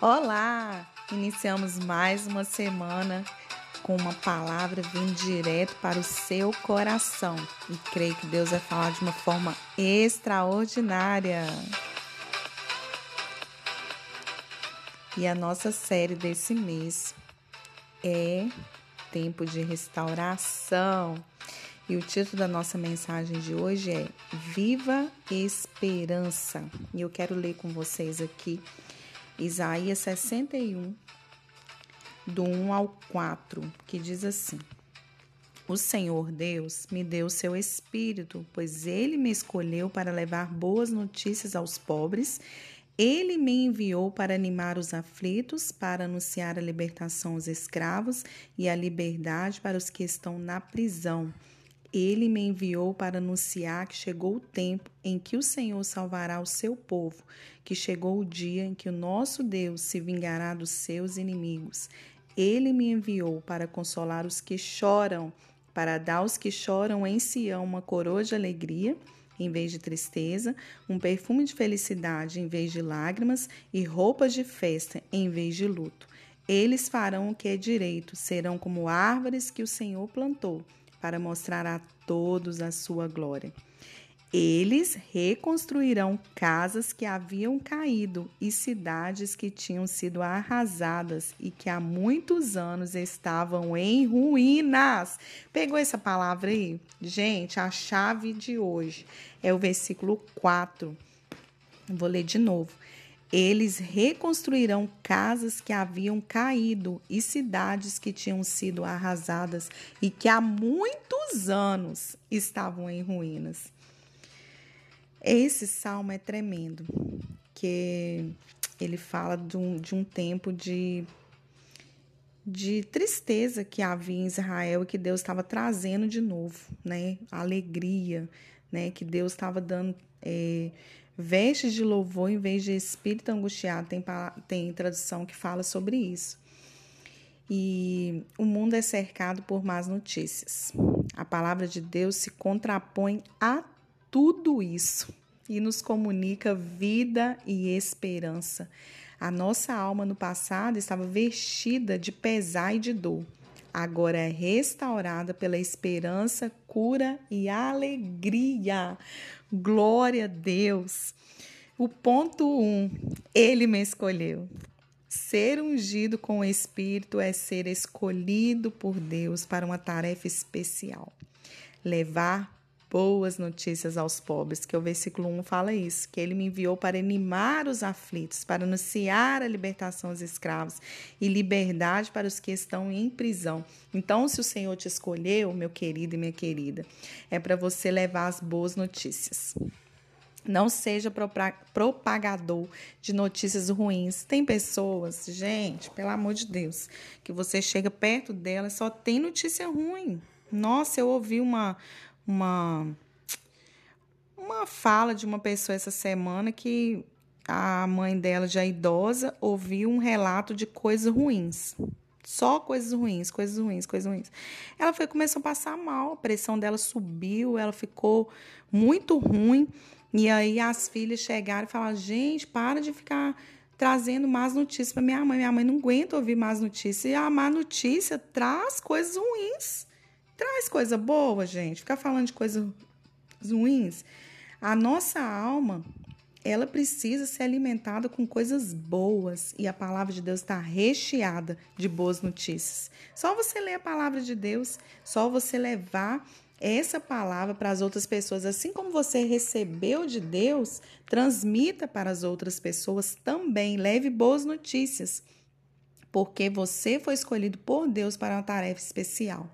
Olá! Iniciamos mais uma semana com uma palavra vindo direto para o seu coração e creio que Deus vai falar de uma forma extraordinária. E a nossa série desse mês é Tempo de Restauração. E o título da nossa mensagem de hoje é Viva Esperança. E eu quero ler com vocês aqui Isaías 61, do 1 ao 4, que diz assim: O Senhor Deus me deu seu espírito, pois ele me escolheu para levar boas notícias aos pobres. Ele me enviou para animar os aflitos, para anunciar a libertação aos escravos e a liberdade para os que estão na prisão ele me enviou para anunciar que chegou o tempo em que o Senhor salvará o seu povo, que chegou o dia em que o nosso Deus se vingará dos seus inimigos. Ele me enviou para consolar os que choram, para dar aos que choram em Sião uma coroa de alegria em vez de tristeza, um perfume de felicidade em vez de lágrimas e roupas de festa em vez de luto. Eles farão o que é direito, serão como árvores que o Senhor plantou para mostrar a todos a sua glória. Eles reconstruirão casas que haviam caído e cidades que tinham sido arrasadas e que há muitos anos estavam em ruínas. Pegou essa palavra aí? Gente, a chave de hoje é o versículo 4. Vou ler de novo. Eles reconstruirão casas que haviam caído e cidades que tinham sido arrasadas e que há muitos anos estavam em ruínas. Esse salmo é tremendo, que ele fala de um, de um tempo de, de tristeza que havia em Israel e que Deus estava trazendo de novo, né? Alegria, né? Que Deus estava dando. É, Vestes de louvor em vez de espírito angustiado, tem, tem tradução que fala sobre isso. E o mundo é cercado por más notícias. A palavra de Deus se contrapõe a tudo isso e nos comunica vida e esperança. A nossa alma no passado estava vestida de pesar e de dor. Agora é restaurada pela esperança, cura e alegria. Glória a Deus. O ponto um, ele me escolheu. Ser ungido com o Espírito é ser escolhido por Deus para uma tarefa especial. Levar boas notícias aos pobres, que o versículo 1 fala isso, que ele me enviou para animar os aflitos, para anunciar a libertação aos escravos e liberdade para os que estão em prisão. Então, se o Senhor te escolheu, meu querido e minha querida, é para você levar as boas notícias. Não seja propagador de notícias ruins. Tem pessoas, gente, pelo amor de Deus, que você chega perto delas só tem notícia ruim. Nossa, eu ouvi uma, uma uma fala de uma pessoa essa semana que a mãe dela já idosa ouviu um relato de coisas ruins. Só coisas ruins, coisas ruins, coisas ruins. Ela foi começou a passar mal, a pressão dela subiu, ela ficou muito ruim. E aí as filhas chegaram e falaram: "Gente, para de ficar trazendo más notícias para minha mãe. Minha mãe não aguenta ouvir más notícias. E a má notícia traz coisas ruins. Traz coisa boa, gente. Ficar falando de coisas ruins. A nossa alma, ela precisa ser alimentada com coisas boas e a palavra de Deus está recheada de boas notícias. Só você ler a palavra de Deus, só você levar essa palavra para as outras pessoas, assim como você recebeu de Deus, transmita para as outras pessoas também. Leve boas notícias porque você foi escolhido por Deus para uma tarefa especial.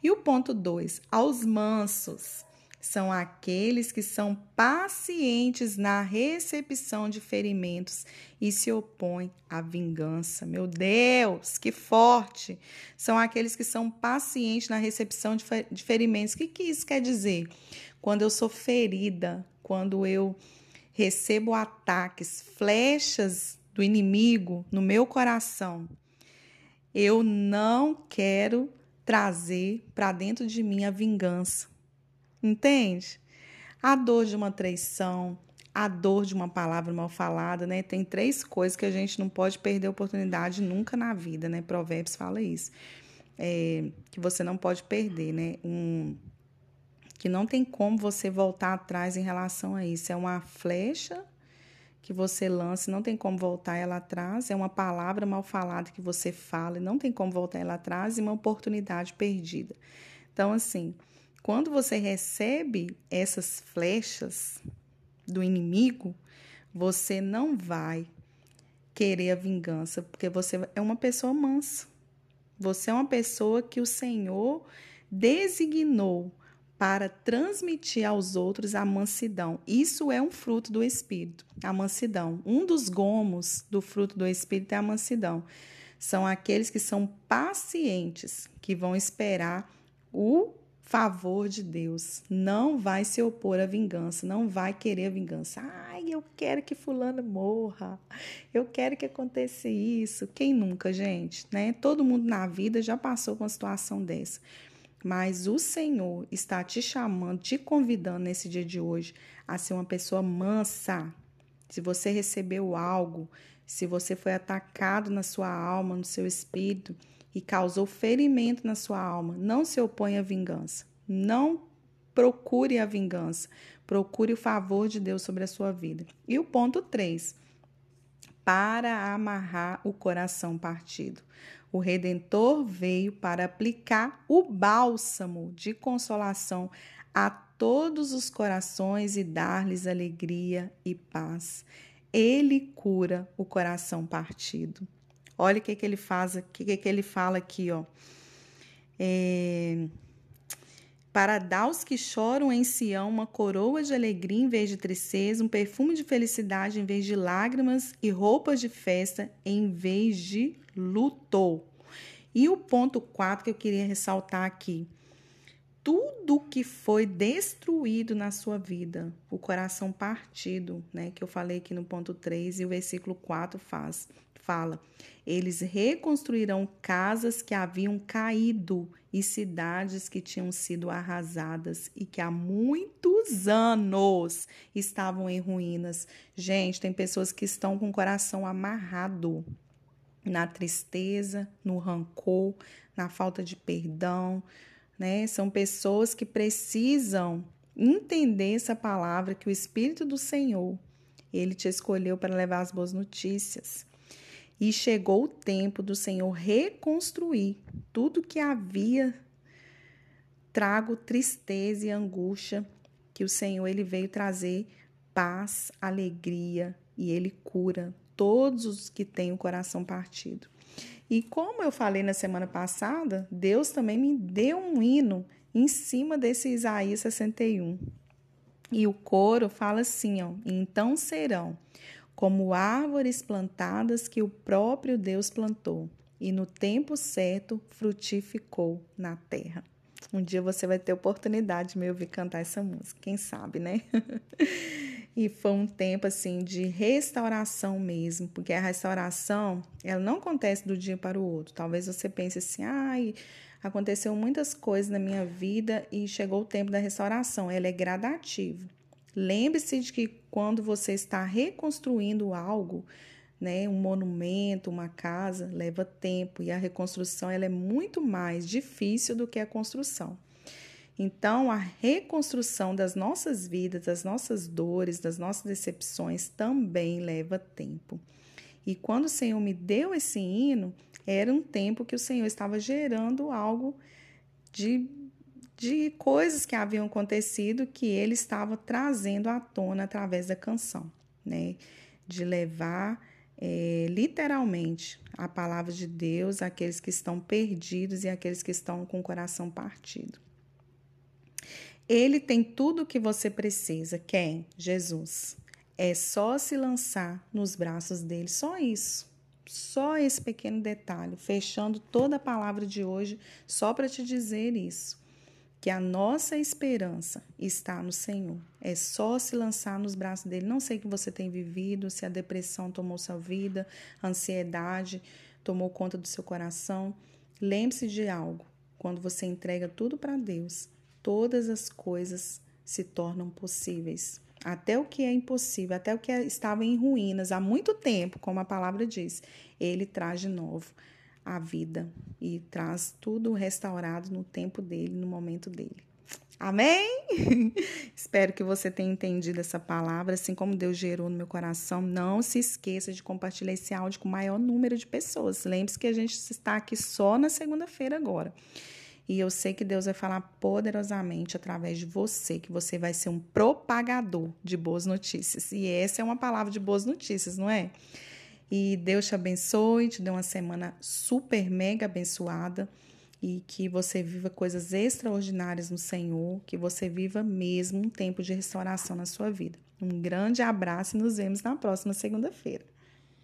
E o ponto 2, aos mansos são aqueles que são pacientes na recepção de ferimentos e se opõem à vingança. Meu Deus, que forte! São aqueles que são pacientes na recepção de ferimentos. O que, que isso quer dizer? Quando eu sou ferida, quando eu recebo ataques, flechas do inimigo no meu coração, eu não quero trazer para dentro de mim a vingança. Entende? A dor de uma traição, a dor de uma palavra mal falada, né? Tem três coisas que a gente não pode perder a oportunidade nunca na vida, né? Provérbios fala isso. É, que você não pode perder, né? Um, que não tem como você voltar atrás em relação a isso. É uma flecha que você lança, não tem como voltar ela atrás, é uma palavra mal falada que você fala e não tem como voltar ela atrás e uma oportunidade perdida. Então, assim, quando você recebe essas flechas do inimigo, você não vai querer a vingança, porque você é uma pessoa mansa. Você é uma pessoa que o Senhor designou para transmitir aos outros a mansidão. Isso é um fruto do Espírito, a mansidão. Um dos gomos do fruto do Espírito é a mansidão. São aqueles que são pacientes, que vão esperar o favor de Deus. Não vai se opor à vingança, não vai querer a vingança. Ai, eu quero que fulano morra. Eu quero que aconteça isso. Quem nunca, gente, né? Todo mundo na vida já passou por uma situação dessa. Mas o Senhor está te chamando, te convidando nesse dia de hoje a ser uma pessoa mansa. Se você recebeu algo, se você foi atacado na sua alma, no seu espírito e causou ferimento na sua alma, não se oponha à vingança. Não procure a vingança. Procure o favor de Deus sobre a sua vida. E o ponto 3. Para amarrar o coração partido. O Redentor veio para aplicar o bálsamo de consolação a todos os corações e dar-lhes alegria e paz. Ele cura o coração partido. Olha o que, que ele faz, o que, que ele fala aqui, ó. É, para dar aos que choram em Sião uma coroa de alegria em vez de tristeza, um perfume de felicidade em vez de lágrimas e roupas de festa em vez de lutou. E o ponto 4 que eu queria ressaltar aqui. Tudo que foi destruído na sua vida, o coração partido, né, que eu falei aqui no ponto 3 e o versículo 4 faz, fala: eles reconstruirão casas que haviam caído e cidades que tinham sido arrasadas e que há muitos anos estavam em ruínas. Gente, tem pessoas que estão com o coração amarrado na tristeza, no rancor, na falta de perdão, né? São pessoas que precisam entender essa palavra que o Espírito do Senhor, ele te escolheu para levar as boas notícias. E chegou o tempo do Senhor reconstruir tudo que havia trago tristeza e angústia, que o Senhor ele veio trazer paz, alegria e ele cura todos os que têm o coração partido. E como eu falei na semana passada, Deus também me deu um hino em cima desse Isaías 61. E o coro fala assim, ó: "Então serão como árvores plantadas que o próprio Deus plantou, e no tempo certo frutificou na terra." Um dia você vai ter oportunidade de me ouvir cantar essa música, quem sabe, né? E foi um tempo assim de restauração mesmo, porque a restauração, ela não acontece do dia para o outro. Talvez você pense assim: "Ai, aconteceu muitas coisas na minha vida e chegou o tempo da restauração". Ela é gradativa. Lembre-se de que quando você está reconstruindo algo, né, um monumento, uma casa, leva tempo e a reconstrução ela é muito mais difícil do que a construção. Então, a reconstrução das nossas vidas, das nossas dores, das nossas decepções também leva tempo. E quando o Senhor me deu esse hino, era um tempo que o Senhor estava gerando algo de, de coisas que haviam acontecido que ele estava trazendo à tona através da canção, né? De levar é, literalmente a palavra de Deus àqueles que estão perdidos e àqueles que estão com o coração partido. Ele tem tudo o que você precisa. Quem? Jesus. É só se lançar nos braços dele. Só isso. Só esse pequeno detalhe, fechando toda a palavra de hoje, só para te dizer isso. Que a nossa esperança está no Senhor. É só se lançar nos braços dele. Não sei o que você tem vivido, se a depressão tomou sua vida, a ansiedade tomou conta do seu coração. Lembre-se de algo. Quando você entrega tudo para Deus, todas as coisas se tornam possíveis. até o que é impossível, até o que estava em ruínas há muito tempo, como a palavra diz, ele traz de novo a vida e traz tudo restaurado no tempo dele, no momento dele. Amém? Espero que você tenha entendido essa palavra, assim como Deus gerou no meu coração. Não se esqueça de compartilhar esse áudio com o maior número de pessoas. Lembre-se que a gente está aqui só na segunda-feira agora. E eu sei que Deus vai falar poderosamente através de você, que você vai ser um propagador de boas notícias. E essa é uma palavra de boas notícias, não é? E Deus te abençoe, te dê uma semana super mega abençoada e que você viva coisas extraordinárias no Senhor, que você viva mesmo um tempo de restauração na sua vida. Um grande abraço e nos vemos na próxima segunda-feira.